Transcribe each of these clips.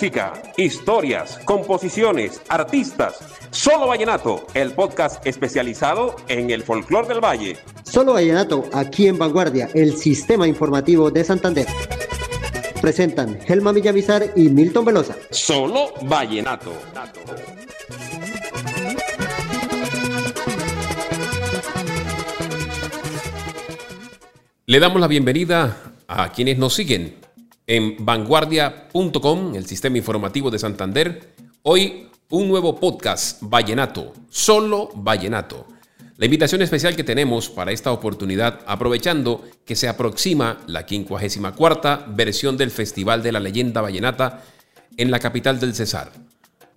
Música, historias, composiciones, artistas. Solo Vallenato, el podcast especializado en el folclor del valle. Solo Vallenato, aquí en Vanguardia, el sistema informativo de Santander. Presentan Helma Villamizar y Milton Velosa. Solo Vallenato. Le damos la bienvenida a quienes nos siguen en vanguardia.com, el sistema informativo de Santander. Hoy un nuevo podcast, Vallenato, solo Vallenato. La invitación especial que tenemos para esta oportunidad, aprovechando que se aproxima la 54 versión del Festival de la Leyenda Vallenata en la capital del Cesar.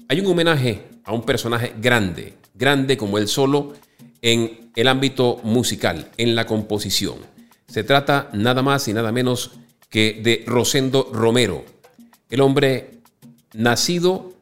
Hay un homenaje a un personaje grande, grande como él solo, en el ámbito musical, en la composición. Se trata nada más y nada menos que de Rosendo Romero, el hombre nacido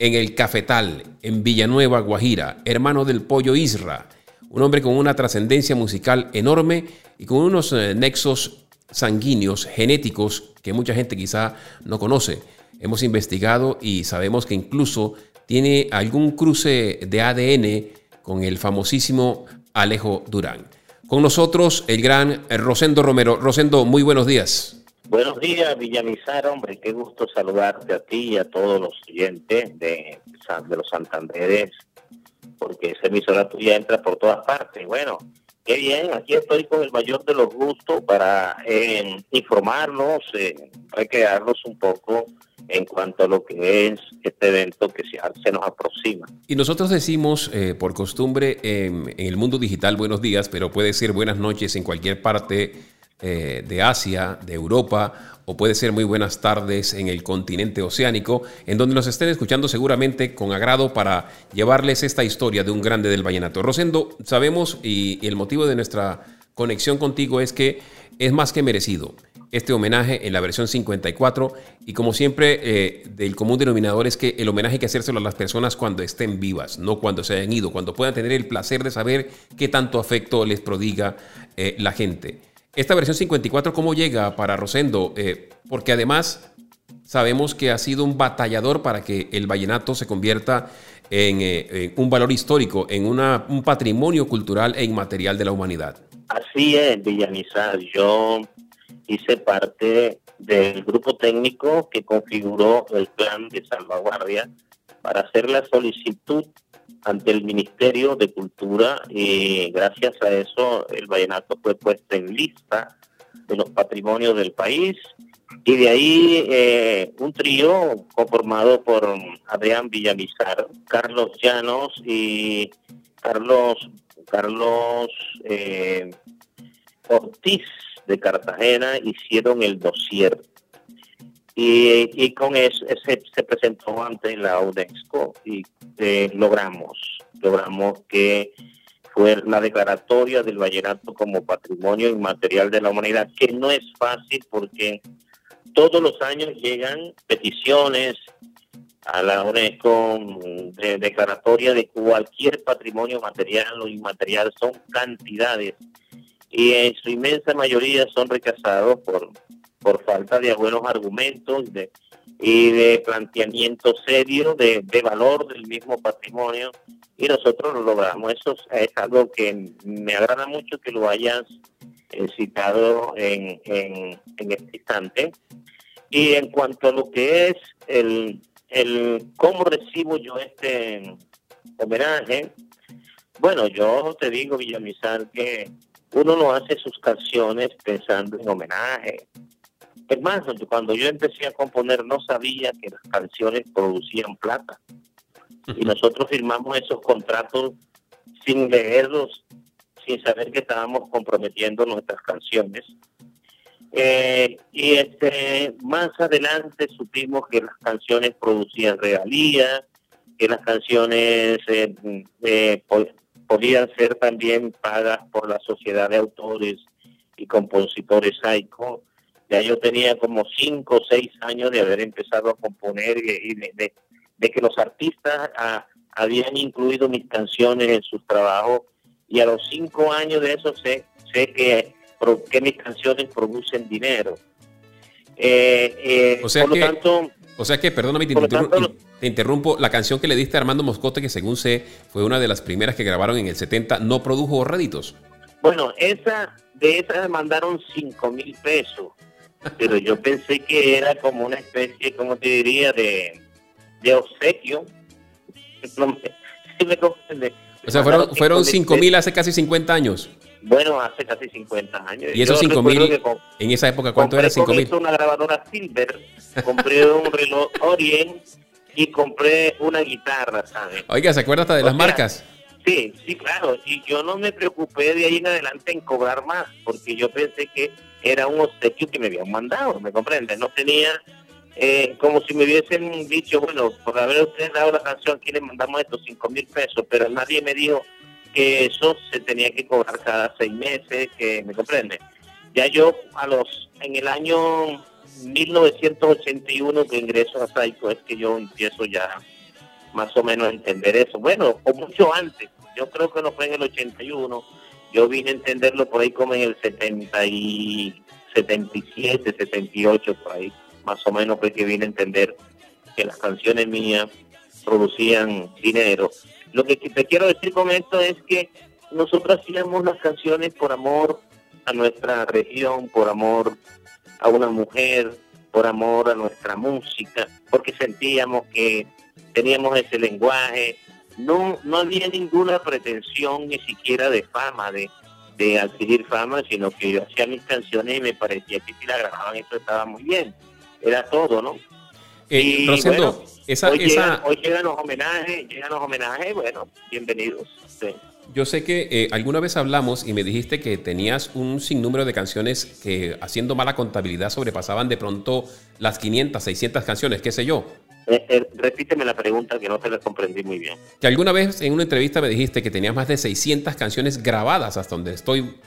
en el Cafetal, en Villanueva, Guajira, hermano del Pollo Isra, un hombre con una trascendencia musical enorme y con unos eh, nexos sanguíneos, genéticos, que mucha gente quizá no conoce. Hemos investigado y sabemos que incluso tiene algún cruce de ADN con el famosísimo Alejo Durán. Con nosotros el gran Rosendo Romero. Rosendo, muy buenos días. Buenos días, Villamizar, hombre, qué gusto saludarte a ti y a todos los oyentes de, de los Santanderes, porque esa emisora tuya entra por todas partes. Bueno, qué bien, aquí estoy con el mayor de los gustos para eh, informarnos, eh, recrearnos un poco en cuanto a lo que es este evento que se, nos aproxima. Y nosotros decimos, eh, por costumbre, en el mundo digital, buenos días, pero puede ser buenas noches en cualquier parte eh, de Asia, de Europa, o puede ser muy buenas tardes en el continente oceánico, en donde nos estén escuchando seguramente con agrado para llevarles esta historia de un grande del vallenato. Rosendo, sabemos y, el motivo de nuestra conexión contigo es que es más que merecido este homenaje en la versión 54 y como siempre eh, del común denominador es que el homenaje hay que hacérselo a las personas cuando estén vivas, no cuando se hayan ido, cuando puedan tener el placer de saber qué tanto afecto les prodiga eh, la gente. Esta versión 54, ¿cómo llega para Rosendo? Eh, porque además sabemos que ha sido un batallador para que el vallenato se convierta en, eh, un valor histórico, en un patrimonio cultural e inmaterial de la humanidad. Así es, Villanizar. Yo hice parte del grupo técnico que configuró el plan de salvaguardia para hacer la solicitud ante el Ministerio de Cultura y gracias a eso el vallenato fue puesto en lista de los patrimonios del país. Y de ahí eh, un trío conformado por Adrián Villamizar, Carlos Llanos y Carlos Carlos eh, Ortiz de Cartagena hicieron el dossier y, con eso se, presentó ante la UNESCO y eh, logramos, logramos que fue la declaratoria del vallenato como patrimonio inmaterial de la humanidad, que no es fácil porque todos los años llegan peticiones a la UNESCO de declaratoria de cualquier patrimonio material o inmaterial, son cantidades. Y en su inmensa mayoría son rechazados por por falta de buenos argumentos de, y de planteamiento serio de, valor del mismo patrimonio y nosotros lo logramos. Eso es algo que me agrada mucho que lo hayas eh, citado en, en, este instante. Y en cuanto a lo que es el, el cómo recibo yo este homenaje, bueno, yo te digo, Villamizar, que uno no hace sus canciones pensando en homenaje, es más, cuando yo empecé a componer no sabía que las canciones producían plata. Y nosotros firmamos esos contratos sin leerlos, sin saber que estábamos comprometiendo nuestras canciones. Eh, y este, más adelante supimos que las canciones producían regalías, que las canciones eh, eh, podían ser también pagas por la sociedad de autores y compositores SAICO ya yo tenía como cinco o seis años de haber empezado a componer y de, que los artistas ah, habían incluido mis canciones en sus trabajos y a los cinco años de eso sé, sé que, que mis canciones producen dinero. o sea por que, lo tanto, o sea que, perdóname, te, te, interrumpo, la canción que le diste a Armando Moscote, que según sé fue una de las primeras que grabaron en el 70, ¿no produjo réditos? Bueno, esa, de esa me mandaron 5 mil pesos, pero yo pensé que era como una especie, como te diría, de, de obsequio. o sea, fueron, fueron 5 mil hace casi 50 años. Bueno, hace casi 50 años. ¿Y esos 5 mil, en esa época, cuánto era 5 mil? una grabadora Silver, compré un reloj Orient y compré una guitarra, ¿sabes? Oiga, ¿se acuerda hasta de las marcas? Sí, sí, claro. Y yo no me preocupé de ahí en adelante en cobrar más, porque yo pensé que era un obsequio que me habían mandado, ¿me comprendes? No tenía eh, como si me hubiesen dicho, bueno, por haber ustedes dado la canción, aquí le mandamos estos 5 mil pesos, pero nadie me dijo que eso se tenía que cobrar cada seis meses, que me comprende. Ya yo a los en el año 1981 que ingreso a Saico es que yo empiezo ya más o menos a entender eso. Bueno, o mucho antes, yo creo que no fue en el 81, yo vine a entenderlo por ahí como en el 70 y 77, 78 por ahí, más o menos fue que vine a entender que las canciones mías producían dinero lo que te quiero decir con esto es que nosotros hacíamos las canciones por amor a nuestra región, por amor a una mujer, por amor a nuestra música, porque sentíamos que teníamos ese lenguaje. No, no había ninguna pretensión ni siquiera de fama, de, de adquirir fama, sino que yo hacía mis canciones y me parecía que si la grababan eso estaba muy bien. Era todo, ¿no? Eh, y esa, hoy, Llegan, los homenajes, llegan los homenajes, bueno, bienvenidos. Yo sé que eh, alguna vez hablamos y me dijiste que tenías un sinnúmero de canciones que haciendo mala contabilidad sobrepasaban de pronto las 500, 600 canciones, qué sé yo. Eh, repíteme la pregunta que no te la comprendí muy bien. Que alguna vez en una entrevista me dijiste que tenías más de 600 canciones grabadas hasta donde estoy,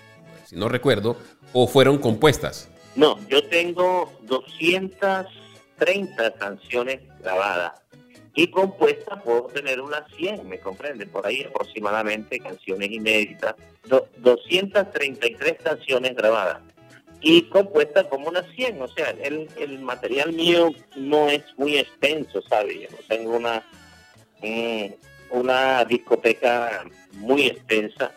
si no recuerdo, o fueron compuestas. No, yo tengo 200 30 canciones grabadas y compuestas puedo tener unas 100, ¿me comprende? Por ahí aproximadamente canciones inéditas, 233 canciones grabadas y compuestas como unas 100, o sea, el, el material mío no es muy extenso, ¿sabes? Yo no tengo una, una discoteca muy extensa,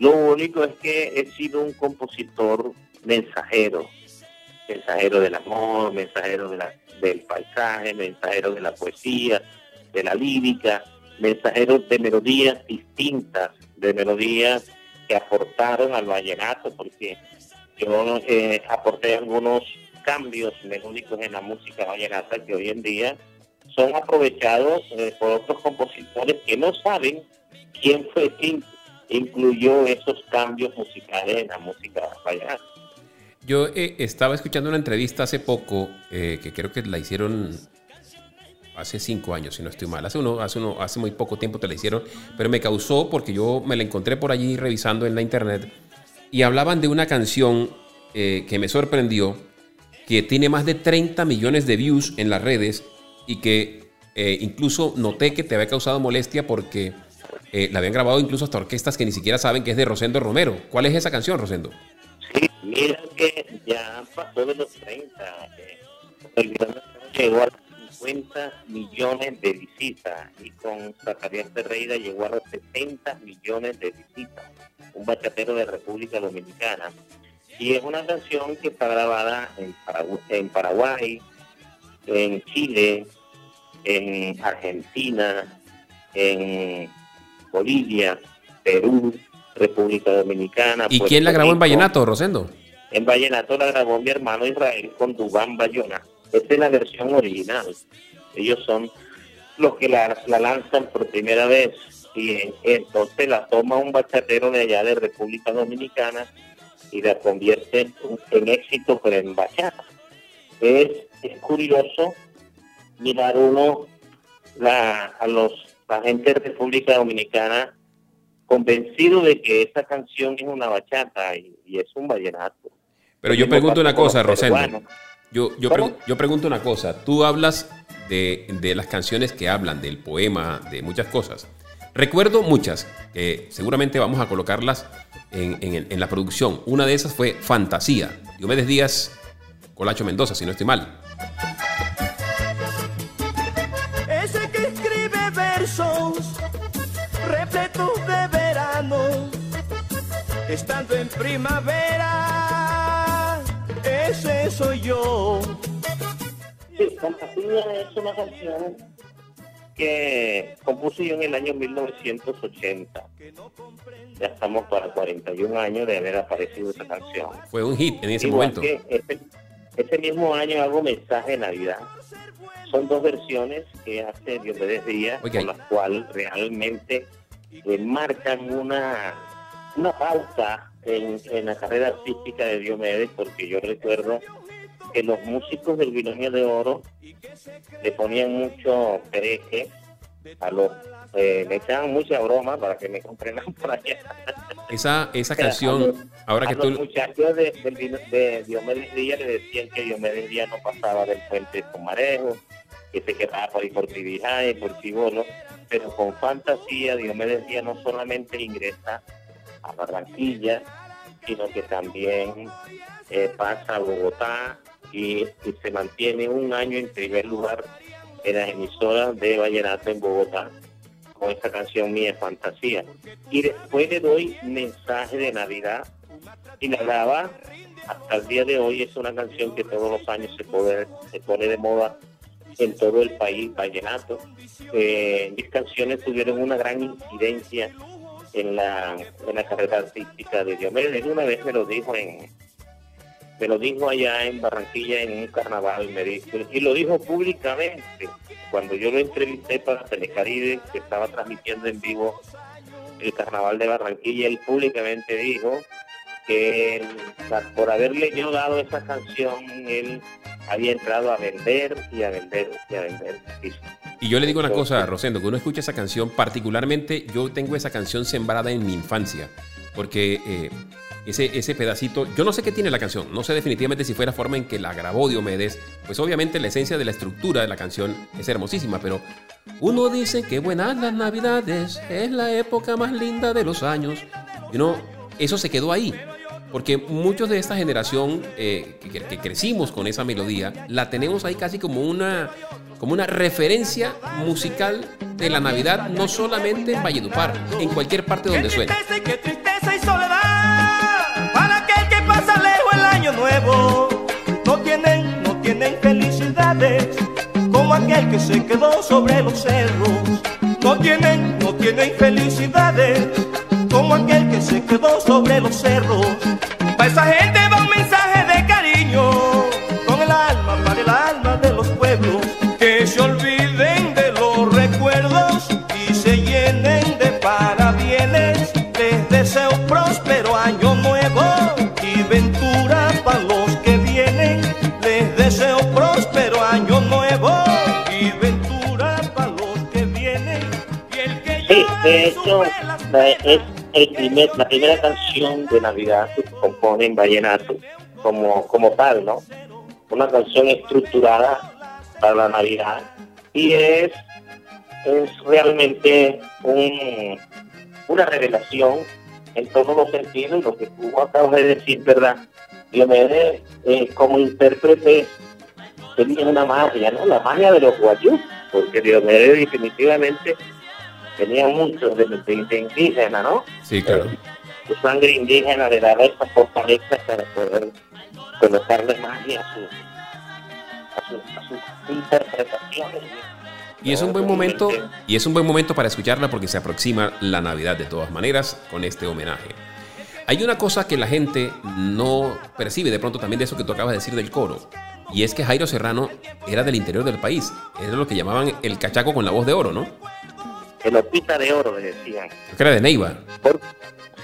lo único es que he sido un compositor mensajero, mensajero del amor, mensajero de la del paisaje, mensajeros de la poesía, de la lírica, mensajeros de melodías distintas, de melodías que aportaron al vallenato, porque yo aporté algunos cambios melódicos en la música vallenata que hoy en día son aprovechados eh, por otros compositores que no saben quién fue quien incluyó esos cambios musicales en la música vallenata. Yo eh, estaba escuchando una entrevista hace poco, eh, que creo que la hicieron hace cinco años, si no estoy mal. Hace, uno, hace, uno, hace muy poco tiempo te la hicieron, pero me causó porque yo me la encontré por allí revisando en la internet y hablaban de una canción eh, que me sorprendió, que tiene más de 30 millones de views en las redes y que incluso noté que te había causado molestia porque la habían grabado incluso hasta orquestas que ni siquiera saben que es de Rosendo Romero. ¿Cuál es esa canción, Rosendo? Mira que ya pasó de los 30. el video llegó a 50 millones de visitas y con Zacarías Ferreira llegó a los 70 millones de visitas. Un bachatero de República Dominicana. Y es una canción que está grabada en, en Paraguay, en Chile, en Argentina, en Bolivia, Perú, República Dominicana. ¿Y quién la grabó en Vallenato, Rosendo? En Vallenato la grabó mi hermano Israel con Dubán Bayona. Esta es la versión original. Ellos son los que la, lanzan por primera vez y entonces la toma un bachatero de allá de República Dominicana y la convierte en, éxito pero en bachata. Es, curioso mirar uno la, a los la gente de República Dominicana convencido de que esa canción es una bachata y es un vallenato. Pero yo pregunto una cosa, Rosendo. Yo, yo, yo, pregunto una cosa. Tú hablas de, las canciones que hablan, del poema, de muchas cosas. Recuerdo muchas, que seguramente vamos a colocarlas en, la producción. Una de esas fue Fantasía. Diomedes Díaz Colacho Mendoza, si no estoy mal. Ese que escribe versos repletos de verano, estando en primavera, ese soy yo. Sí, Fantasía es una canción que compuse yo en el año 1980. Ya estamos para 41 años de haber aparecido esa canción. Fue un hit en ese Igual momento. que ese, ese mismo año hago Mensaje de Navidad. Son dos versiones que hace Diomedes Díaz, Ok. con las cuales realmente eh, marcan una, una pauta en, en la carrera artística de Diomedes, porque yo recuerdo que los músicos del Binomio de Oro le ponían mucho pereje a los... eh, le echaban mucha broma para que me comprendan por allá. Esa, esa A los- canción, ahora a que los tú... muchachos de, vino- de Diomedes Díaz le decían que Diomedes Díaz no pasaba del puente de Comarejo, que se quedaba por ahí por Tibijay, por Chibolo, pero con fantasía Diomedes Díaz no solamente ingresa a Barranquilla, sino que también eh, pasa a Bogotá y, se mantiene un año en primer lugar en las emisoras de Vallenato en Bogotá con esta canción mía Fantasía. Y después le doy mensaje de Navidad y la graba hasta el día de hoy es una canción que todos los años se pone, se pone de moda en todo el país, vallenato. Eh, mis canciones tuvieron una gran incidencia en la, en la carrera artística de Diomedes. Una vez me lo dijo en me lo dijo allá en Barranquilla en un carnaval me dijo, y lo dijo públicamente cuando yo lo entrevisté para Telecaribe que estaba transmitiendo en vivo el carnaval de Barranquilla él públicamente dijo que por haberle yo dado esa canción él había entrado a vender y a vender y a vender discos. Y yo le digo una cosa, Rosendo, que uno escucha esa canción, particularmente yo tengo esa canción sembrada en mi infancia, porque eh, ese, ese pedacito, yo no sé qué tiene la canción, no sé definitivamente si fue la forma en que la grabó Diomedes, pues obviamente la esencia de la estructura de la canción es hermosísima, pero uno dice que buenas las navidades, es la época más linda de los años, y no, eso se quedó ahí. Porque muchos de esta generación eh, que, que crecimos con esa melodía, la tenemos ahí casi como una, como una referencia musical de la Navidad, no solamente en Valledupar, en cualquier parte donde suene. qué tristeza y soledad para aquel que pasa lejos el año nuevo. No tienen, no tienen felicidades como aquel que se quedó sobre los cerros. No tienen, no tienen felicidades como aquel que se quedó sobre los cerros. Para esa gente va que se olviden de los recuerdos y se llenen de parabienes. Les deseo próspero año nuevo y ventura para los que vienen. Les deseo próspero año nuevo y ventura para los que vienen. Y el que Sí, de hecho, es el primer, la primera canción de Navidad que compone en Vallenato como, como tal, ¿no? Una canción estructurada para la Navidad y es, es realmente un, una revelación en todos los sentidos, lo que tú acabas de decir, ¿verdad? Diomedes, eh, como intérprete, tenía una magia, ¿no? La magia de los guayú, porque Diomedes definitivamente tenía mucho de, de- de indígena, ¿no? Sí, claro. Su sangre indígena le daba esa fortaleza para poder colocarle magia a, su, a, su- a sus interpretaciones. Y es un buen momento, y es un buen momento para escucharla porque se aproxima la Navidad de todas maneras con este homenaje. Hay una cosa que la gente no percibe de pronto también de eso que tú acabas de decir del coro. Y es que Jairo Serrano era del interior del país. Era lo que llamaban el cachaco con la voz de oro, ¿no? El opita de oro, le decían. Creo que era de Neiva. Por-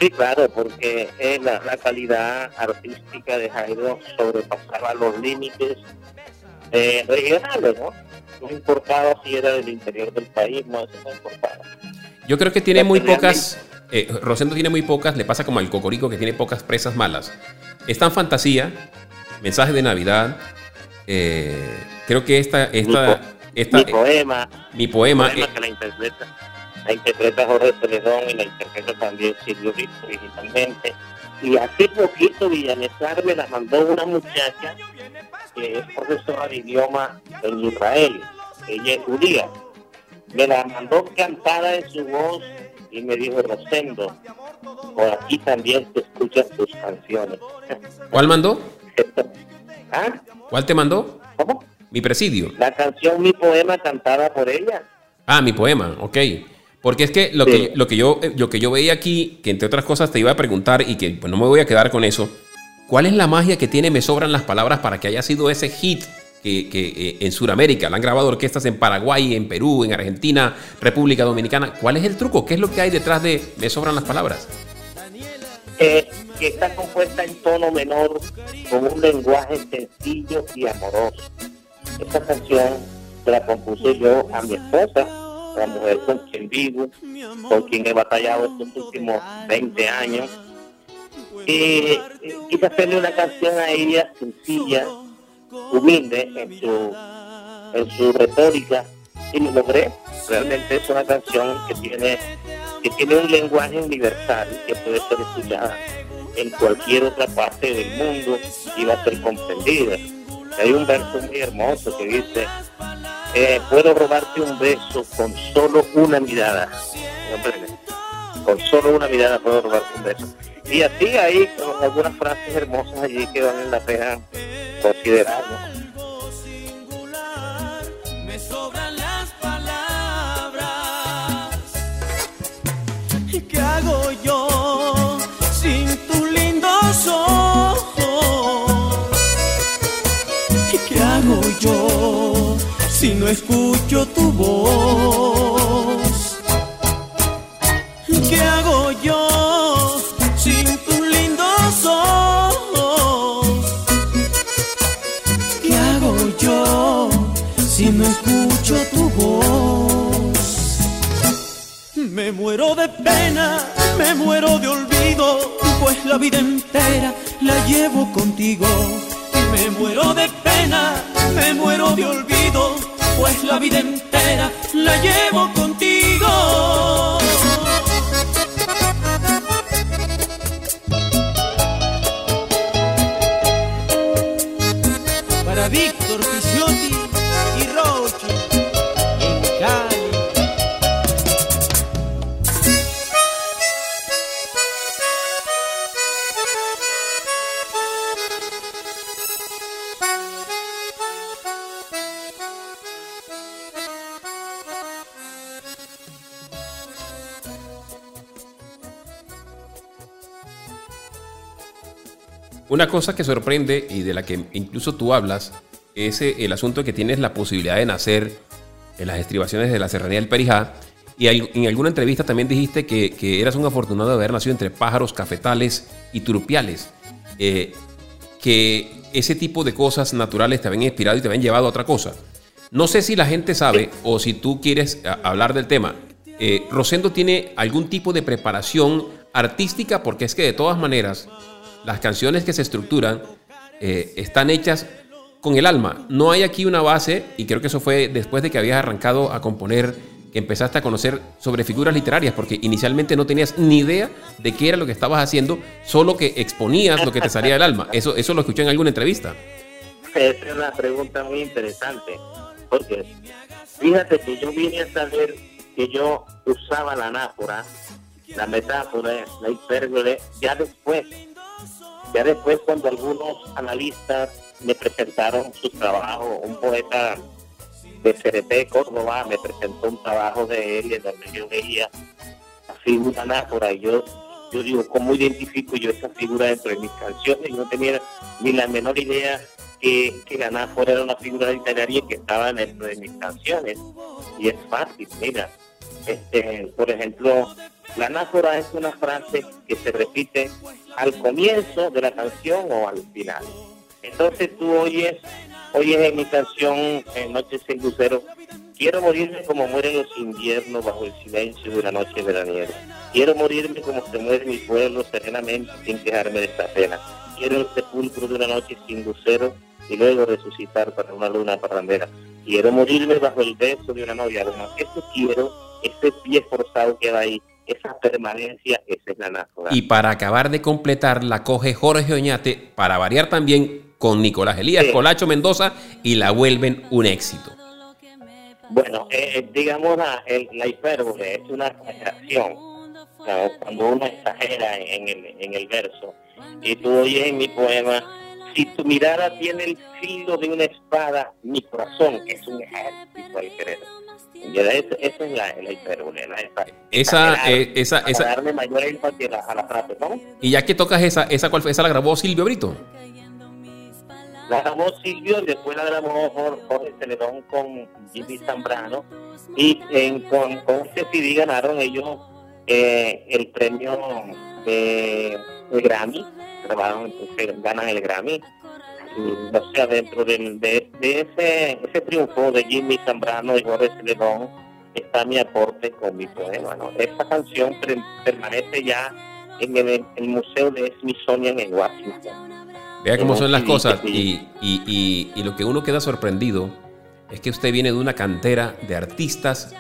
sí, claro, porque la, la calidad artística de Jairo sobrepasaba los límites eh, regionales, ¿no? No importaba si era del interior del país, no, eso no importaba. Yo creo que tiene Porque muy realmente- pocas. Eh, Rosendo tiene muy pocas, le pasa como al Cocorico que tiene pocas presas malas. Está en fantasía, mensaje de Navidad. eh, creo que esta. esta, esta Mi poema, mi poema. poema eh, que la interpreta, la interpreta Jorge Celedón y la interpreta también Silvio Rico digitalmente. Y hace poquito Villamesar me la mandó una muchacha que es profesora de idioma en Israel. Ella es judía. Me la mandó cantada en su voz y me dijo, Rosendo, por aquí también te escuchas tus canciones. ¿Cuál mandó? ¿Ah? ¿Cuál te mandó? ¿Cómo? Mi presidio. La canción Mi Poema cantada por ella. Ah, mi poema, ok. Porque es que lo, Sí. que, lo, que yo, lo que yo veía aquí, que entre otras cosas te iba a preguntar y que pues, no me voy a quedar con eso, ¿cuál es la magia que tiene Me Sobran las Palabras para que haya sido ese hit que, que, eh, en Sudamérica? La han grabado orquestas en Paraguay, en Perú, en Argentina, República Dominicana. ¿Cuál es el truco? ¿Qué es lo que hay detrás de Me Sobran las Palabras? eh, que está compuesta en tono menor, con un lenguaje sencillo y amoroso. Esta canción la compuse yo a mi esposa, la mujer con quien vivo, con quien he batallado estos últimos 20 años. Eh, quise hacerle una canción a ella sencilla, humilde en su, en su retórica, y lo logré. Realmente es una canción que tiene que tiene un lenguaje universal que puede ser escuchada en cualquier otra parte del mundo y va a ser comprendida. Hay un verso muy hermoso que dice, eh, puedo robarte un beso con solo una mirada. Con solo una mirada puedo robarte un beso. Y así hay algunas frases hermosas allí que valen la pena considerar. me sobran las palabras. ¿Qué hago yo sin tus lindos ojos? ¿Qué hago yo si no escucho tu voz? Pena, me muero de olvido, pues la vida entera la llevo contigo. Me muero de pena, me muero de olvido, pues la vida entera la llevo contigo. Una cosa que sorprende y de la que incluso tú hablas es eh, el asunto que tienes la posibilidad de nacer en las estribaciones de la Serranía del Perijá. Y en alguna entrevista también dijiste que, eras un afortunado de haber nacido entre pájaros, cafetales y turupiales. Eh, que ese tipo de cosas naturales te habían inspirado y te habían llevado a otra cosa. No sé si la gente sabe o si tú quieres a- hablar del tema. Eh, Rosendo tiene algún tipo de preparación artística porque es que de todas maneras las canciones que se estructuran eh, están hechas con el alma. No hay aquí una base y creo que eso fue después de que habías arrancado a componer que empezaste a conocer sobre figuras literarias porque inicialmente no tenías ni idea de qué era lo que estabas haciendo, solo que exponías lo que te salía del alma. Eso, eso lo escuché en alguna entrevista. Esa es una pregunta muy interesante, porque fíjate que yo vine a saber que yo usaba la anáfora, la metáfora, la hipérbole, ya después, ya después cuando algunos analistas me presentaron su trabajo, un poeta de CRT Córdoba me presentó un trabajo de él en donde yo veía la figura anáfora y yo yo digo, ¿cómo identifico yo esa figura dentro de mis canciones? Yo no tenía ni la menor idea que, que la anáfora era una figura literaria que estaba dentro de mis canciones. Y es fácil, mira. Este, por ejemplo, la anáfora es una frase que se repite al comienzo de la canción o al final. Entonces tú oyes, oyes en mi canción en Noches sin Lucero, quiero morirme como mueren los inviernos bajo el silencio de una noche veraniega. Quiero morirme como se muere mi pueblo serenamente sin quejarme de esta pena. Quiero el sepulcro de una noche sin lucero y luego resucitar para una luna parrandera. Quiero morirme bajo el beso de una novia. Lo más que eso quiero, ese pie forzado que va ahí, esa permanencia, esa es la anáfora. Y para acabar de completar, la coge Jorge Oñate, para variar también, con Nicolás Elías Colacho Mendoza y la vuelven un éxito. Bueno, eh, eh, digamos la, la hipérbole es una exageración. cuando uno exagera en el, en el verso. Y tú oyes en mi poema, si tu mirada tiene el filo de una espada, mi corazón es un ejército al querer. Esa es la, la hipérbole. esa, eh, esa, esa. darle mayor énfasis a la, frase, ¿no? Y ya que tocas esa, esa, ¿cuál, esa la grabó Silvio Brito? La grabó Silvio, después la grabó Jorge Celedón con Jimmy Zambrano. Y en, con, con este CD ganaron ellos eh, el premio de, Grammy. Grabaron, ganan el Grammy. Y, o sea, dentro de, de, ese, ese triunfo de Jimmy Zambrano y Jorge Celedón está mi aporte con mi poema. ¿no? Esta canción permanece ya en el, el Museo de Smithsonian en Washington Vea cómo son las cosas y, y, y, lo que uno queda sorprendido es que usted viene de una cantera de artistas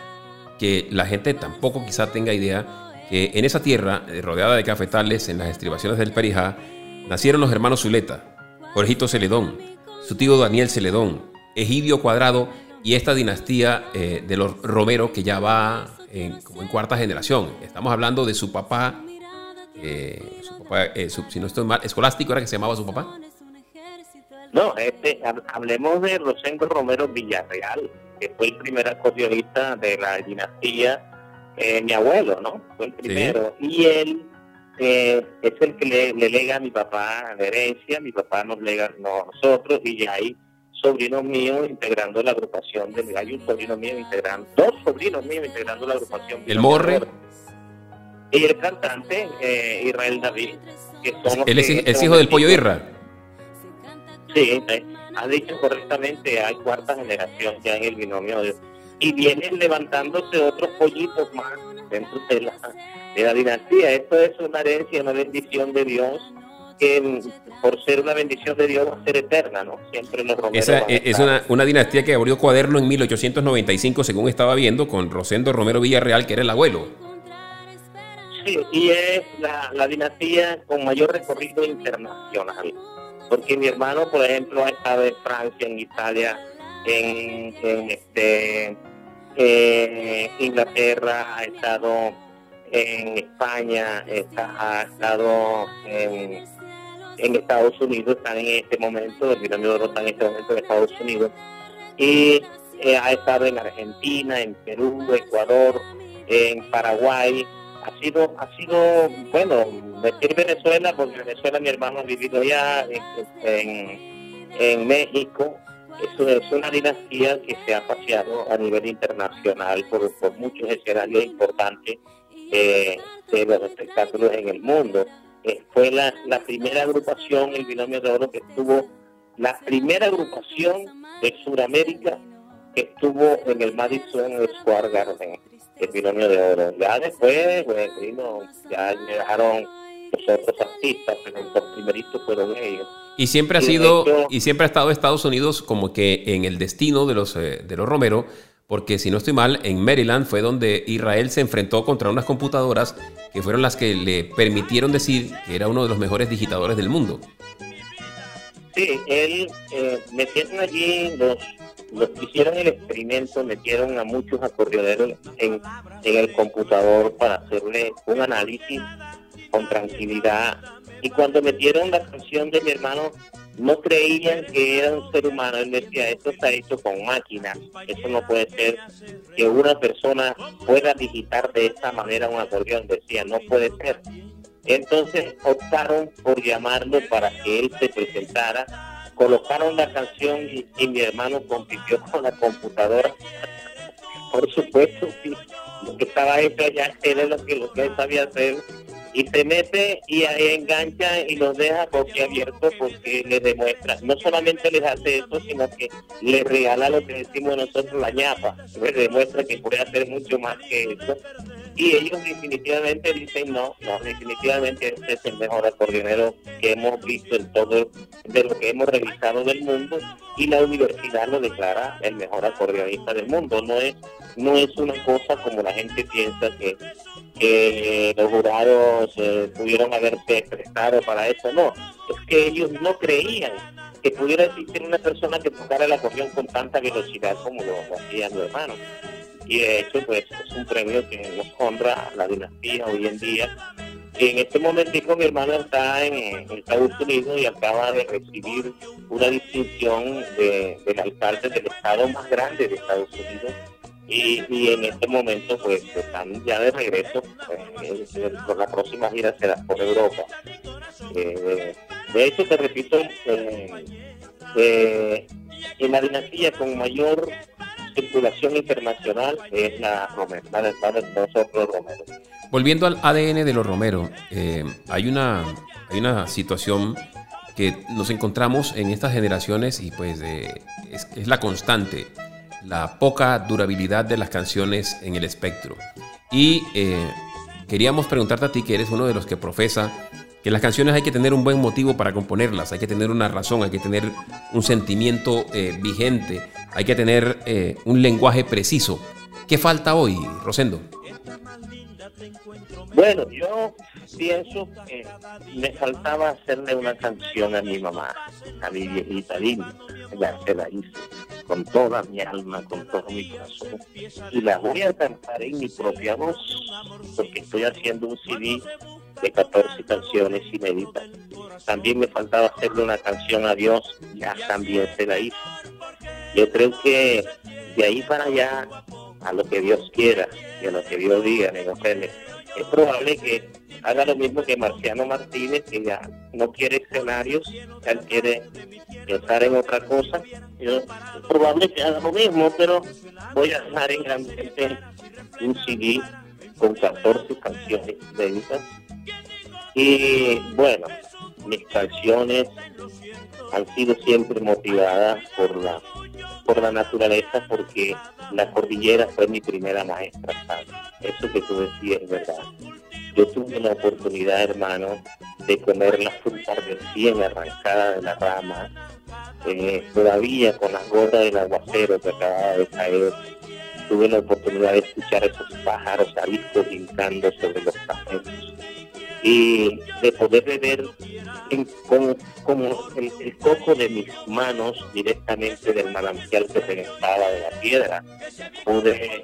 que la gente tampoco quizá tenga idea que en esa tierra, eh, rodeada de cafetales, en las estribaciones del Perijá, nacieron los hermanos Zuleta, Jorgito Celedón, su tío Daniel Celedón, Egidio Cuadrado y esta dinastía eh, de los Romero que ya va en, como en cuarta generación. Estamos hablando de su papá eh, su papá, eh, si no estoy mal, escolástico era que se llamaba su papá. No, este, hablemos de Rosendo Romero Villarreal, que fue el primer acordeonista de la dinastía, eh, mi abuelo, ¿no? Fue el primero. Y él es el que le, lega a mi papá la herencia, mi papá nos lega a nosotros, y ya hay sobrinos míos integrando la agrupación del hay un sobrino mío integrando, dos sobrinos míos integrando la agrupación. El Morre y el cantante eh, Israel David. Que son Él es, hijo del pollo Irra. Sí, eh, ha dicho correctamente, hay cuarta generación ya en el binomio. y vienen levantándose otros pollitos más dentro de la, de la dinastía. Esto es una herencia, una bendición de Dios que mm, por ser una bendición de Dios va a ser eterna, ¿no? Siempre los romeros Esa es una, una, dinastía que abrió cuaderno en 1895, según estaba viendo, con Rosendo Romero Villarreal, que era el abuelo. Sí, y es la, dinastía con mayor recorrido internacional. Porque mi hermano, por ejemplo, ha estado en Francia, en Italia, en, este, Inglaterra, ha estado en España, ha estado en, Estados Unidos, están en este momento, el binomio de está en este momento en Estados Unidos, y eh, ha estado en Argentina, en Perú, Ecuador, en Paraguay, ha sido, ha sido, bueno, decir Venezuela, porque Venezuela mi hermano ha vivido ya en, en, México, es, una dinastía que se ha paseado a nivel internacional por, por muchos escenarios importantes eh, de los espectáculos en el mundo. Eh, fue la, la primera agrupación, el binomio de oro, que estuvo, la primera agrupación de Sudamérica que estuvo en el Madison Square Garden el binomio de oro. Ya después, pues, ya dejaron los otros artistas, pero los primeritos fueron ellos. Y siempre ha sido, y siempre ha estado Estados Unidos como que en el destino de los, eh, de los Romero, porque si no estoy mal, en Maryland fue donde Israel se enfrentó contra unas computadoras que fueron las que le permitieron decir que era uno de los mejores digitadores del mundo. Sí, él eh, metieron allí los los hicieron el experimento metieron a muchos acordeoneros en, en el computador para hacerle un análisis con tranquilidad. Y cuando metieron la canción de mi hermano, no creían que era un ser humano. Él decía, esto está hecho con máquinas. Eso no puede ser que una persona pueda digitar de esta manera un acordeón. Decía, no puede ser. Entonces optaron por llamarlo para que él se presentara colocaron la canción y, mi hermano compitió con la computadora. Por supuesto, lo que estaba hecho allá era lo que, lo que él sabía hacer. Y se mete y ahí engancha y los deja abierto porque le demuestra, no solamente les hace eso, sino que le regala lo que decimos nosotros la ñapa. Le demuestra que puede hacer mucho más que eso y ellos definitivamente dicen no, no, definitivamente este es el mejor acordeonero que hemos visto en todo, de lo que hemos revisado del mundo y la universidad lo declara el mejor acordeonista del mundo. No es, no es una cosa como la gente piensa que, que los jurados eh, pudieron haberse prestado para eso, no, es que ellos no creían que pudiera existir una persona que tocara el acordeón con tanta velocidad como lo, hacía mi hermano. Y de hecho, pues es un premio que nos honra la dinastía hoy en día. En este momento mi hermano está en, Estados Unidos y acaba de recibir una distinción de, del alcalde del estado más grande de Estados Unidos. Y, en este momento pues están ya de regreso, pues, por la próxima gira será por Europa. Eh, de hecho, te repito, eh, eh, en la dinastía con mayor circulación internacional es la Romero, la de, nosotros Romero. Volviendo al ADN de los Romero, hay, una, hay una situación que nos encontramos en estas generaciones y pues es, es, la constante, la poca durabilidad de las canciones en el espectro. Y queríamos preguntarte a ti, que eres uno de los que profesa que las canciones hay que tener un buen motivo para componerlas, hay que tener una razón, hay que tener un sentimiento eh, vigente, hay que tener eh, un lenguaje preciso. ¿Qué falta hoy, Rosendo? Bueno, yo pienso que me faltaba hacerle una canción a mi mamá, a mi viejita linda. Ya se la hice con toda mi alma, con todo mi corazón. Y la voy a cantar en mi propia voz, porque estoy haciendo un CD de 14 canciones inéditas. También me faltaba hacerle una canción a Dios, ya también se la hice. Yo creo que de ahí para allá, a lo que Dios quiera y a lo que Dios diga, es probable que haga lo mismo que Marciano Martínez, que ya no quiere escenarios, él quiere pensar en otra cosa. Yo, es probable que haga lo mismo, pero voy a dejar en grande un CD con 14 canciones inéditas y bueno, mis canciones han sido siempre motivadas por la por la naturaleza porque la cordillera fue mi primera maestra eso que tú decías es verdad yo tuve la oportunidad hermano de comer la fruta recién arrancada de la rama eh, todavía con las gotas del aguacero que acababa de caer. Tuve la oportunidad de escuchar esos pájaros ariscos brincando sobre los cafés y de poder beber con, como el, coco de mis manos directamente del manantial que se estaba de la piedra, pude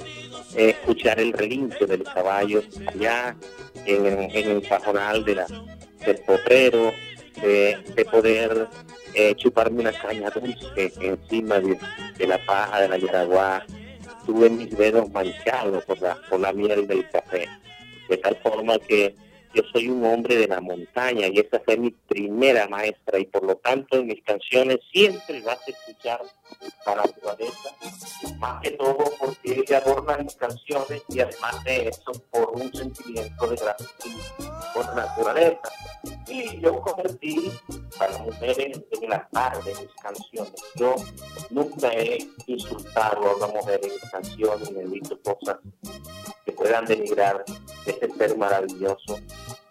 eh, escuchar el relincho del caballo allá en, el pajonal de la, del potrero, de, poder eh, chuparme una caña dulce encima de, la paja de la yaraguá, tuve mis dedos manchados por la, por la miel del café, de tal forma que yo soy un hombre de la montaña y esa fue mi primera maestra y por lo tanto en mis canciones siempre vas a escuchar la naturaleza, más que todo porque ella adorna mis canciones y además de eso por un sentimiento de gratitud por la naturaleza. Y yo convertí a las mujeres en la tarde de mis canciones. Yo nunca he insultado a una mujer en canciones ni he dicho cosas puedan denigrar ese ser maravilloso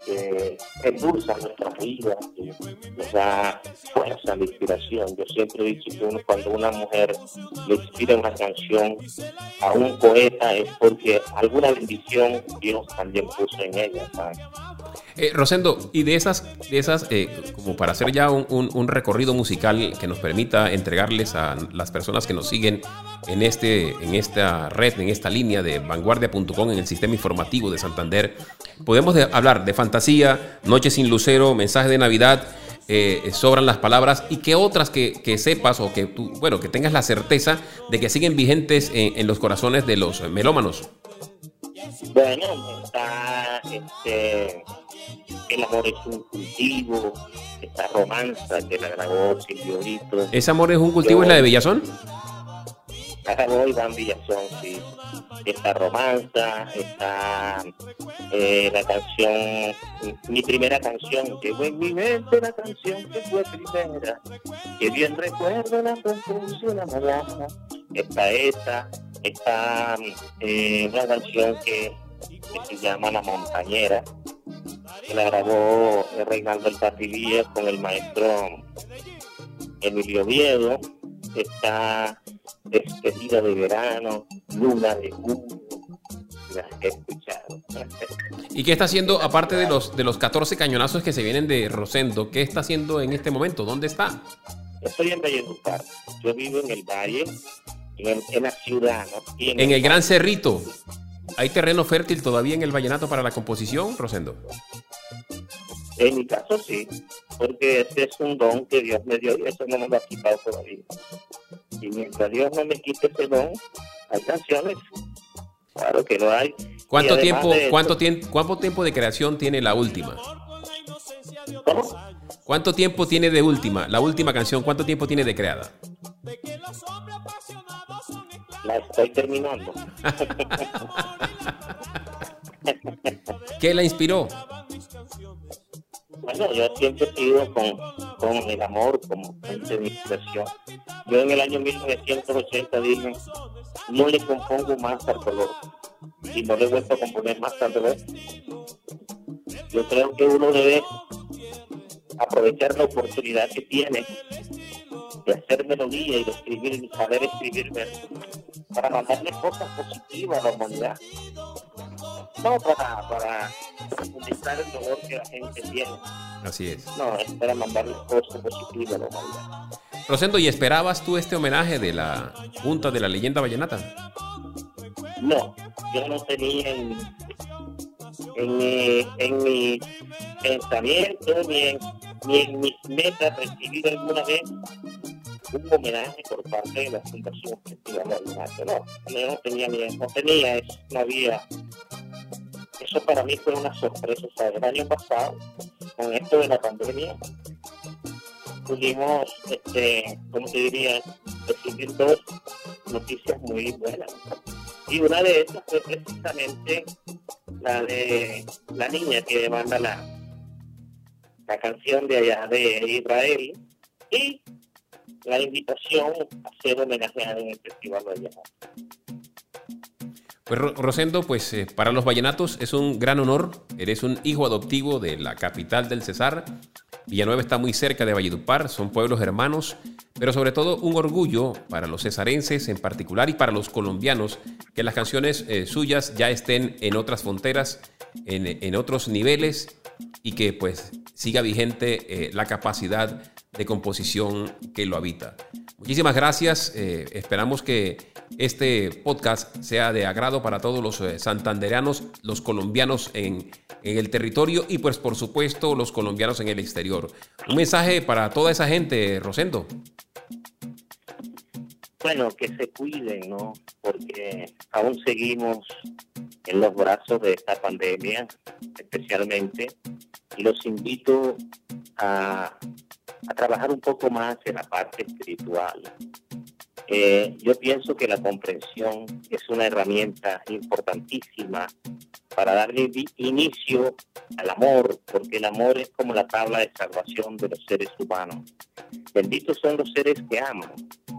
que endulza nuestra vida, que nos da fuerza, la inspiración. Yo siempre he dicho que cuando una mujer le inspira una canción a un poeta es porque alguna bendición Dios también puso en ella. Eh, Rosendo, y de esas, de esas eh, como para hacer ya un, recorrido musical que nos permita entregarles a las personas que nos siguen en, este, en esta red, en esta línea de vanguardia.com, en el sistema informativo de Santander, podemos hablar de fantasía, Noche sin Lucero, mensaje de Navidad. Eh, sobran las palabras y qué otras que, sepas o que tú, bueno, que tengas la certeza de que siguen vigentes en, los corazones de los melómanos. Bueno, está este, el amor es un cultivo, esta romanza que la grabó Silvio Brito. ¿Ese amor es un cultivo es la de Villazón? La grabó Iván Villazón, sí. Esta romanza, está eh, la canción, mi primera canción, que fue en mi mente la canción que fue primera, que bien recuerdo la construcción la mañana. Está esta, está eh, una canción que, que se llama La Montañera, la grabó Reinaldo El Patilía con el maestro Emilio Viedo. Está Despedida de Verano, Luna de Junio. he escuchado. ¿Y qué está haciendo, aparte de los, de los 14 cañonazos que se vienen de Rosendo, qué está haciendo en este momento? ¿Dónde está? estoy en Valledupar. Yo vivo en el valle, en, la ciudad. En, el, Gran Cerrito. ¿Hay terreno fértil todavía en el vallenato para la composición, Rosendo? En mi caso sí, porque ese es un don que Dios me dio y eso no me lo ha quitado todavía. Y mientras Dios no me quite ese don, hay canciones. Claro que lo hay. ¿Cuánto tiempo, cuánto, tiempo, cuánto tiempo de creación tiene la última? ¿Cómo? ¿Cuánto tiempo tiene de última? La última canción, ¿cuánto tiempo tiene de creada? La estoy terminando. ¿Qué la inspiró? Bueno, yo siempre he sido con, con el amor como fuente de inspiración. Yo en el año 1980 dije, no le compongo más al color y no le he vuelto a componer más al revés. Yo creo que uno debe aprovechar la oportunidad que tiene de hacer melodía y de escribir, saber escribir para mandarle cosas positivas a la humanidad. No para, para el dolor que la gente tiene. Así es. No, es para mandarle cosas positivas a la humanidad. Rosendo, ¿y esperabas tú este homenaje de la Junta de la Leyenda Vallenata? No, yo no tenía en, en, mi, en mi pensamiento ni en, ni en mis metas recibir alguna vez un homenaje por parte de la Fundación Festival. No, no tenía no tenía eso, no había. Eso para mí fue una sorpresa. O sea, el año pasado, con esto de la pandemia, pudimos, este, como te diría, recibir dos noticias muy buenas. Y una de esas fue precisamente la de la niña que manda la, la canción de allá de Israel y la invitación a ser homenajeada en el Festival Vallenato. Pues Rosendo, pues eh, para los vallenatos es un gran honor. Eres un hijo adoptivo de la capital del Cesar. Villanueva está muy cerca de Valledupar, son pueblos hermanos, pero sobre todo un orgullo para los cesarenses en particular y para los colombianos que las canciones eh, suyas ya estén en otras fronteras, en, otros niveles y que pues siga vigente eh, la capacidad de composición que lo habita. Muchísimas gracias. Eh, esperamos que este podcast sea de agrado para todos los eh, santandereanos, los colombianos en, en, el territorio y pues por supuesto los colombianos en el exterior. Un mensaje para toda esa gente, Rosendo. Bueno, que se cuiden, ¿no? Porque aún seguimos en los brazos de esta pandemia, especialmente, y los invito a a trabajar un poco más en la parte espiritual. Eh, yo pienso que la comprensión es una herramienta importantísima para darle inicio al amor, porque el amor es como la tabla de salvación de los seres humanos. Benditos son los seres que aman.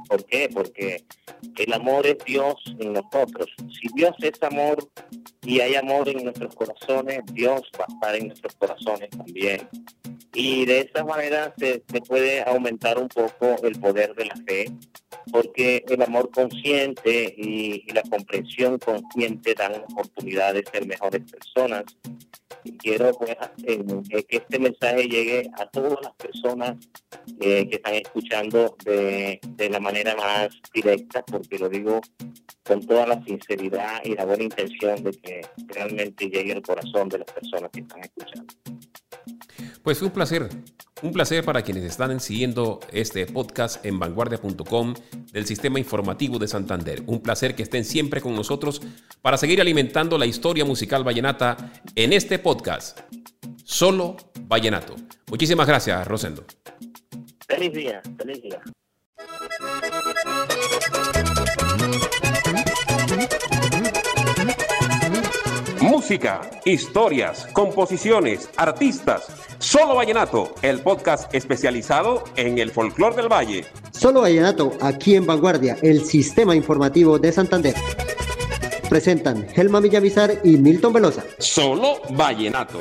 ¿Por qué? Porque el amor es Dios en nosotros. Si Dios es amor y hay amor en nuestros corazones, Dios va a estar en nuestros corazones también y de esa manera se, puede aumentar un poco el poder de la fe, porque el amor consciente y, la comprensión consciente dan oportunidad de ser mejores personas. Y quiero pues, que este mensaje llegue a todas las personas eh, que están escuchando de, de la manera más directa, porque lo digo con toda la sinceridad y la buena intención de que realmente llegue al corazón de las personas que están escuchando. Pues fue un placer, un placer para quienes están siguiendo este podcast en vanguardia.com del Sistema Informativo de Santander. Un placer que estén siempre con nosotros para seguir alimentando la historia musical vallenata en este podcast. Solo Vallenato. Muchísimas gracias, Rosendo. Feliz día, feliz día. Música, historias, composiciones, artistas. Solo Vallenato, el podcast especializado en el folclor del valle. Solo Vallenato, aquí en Vanguardia, el sistema informativo de Santander. Presentan Helma Villamizar y Milton Velosa. Solo Vallenato.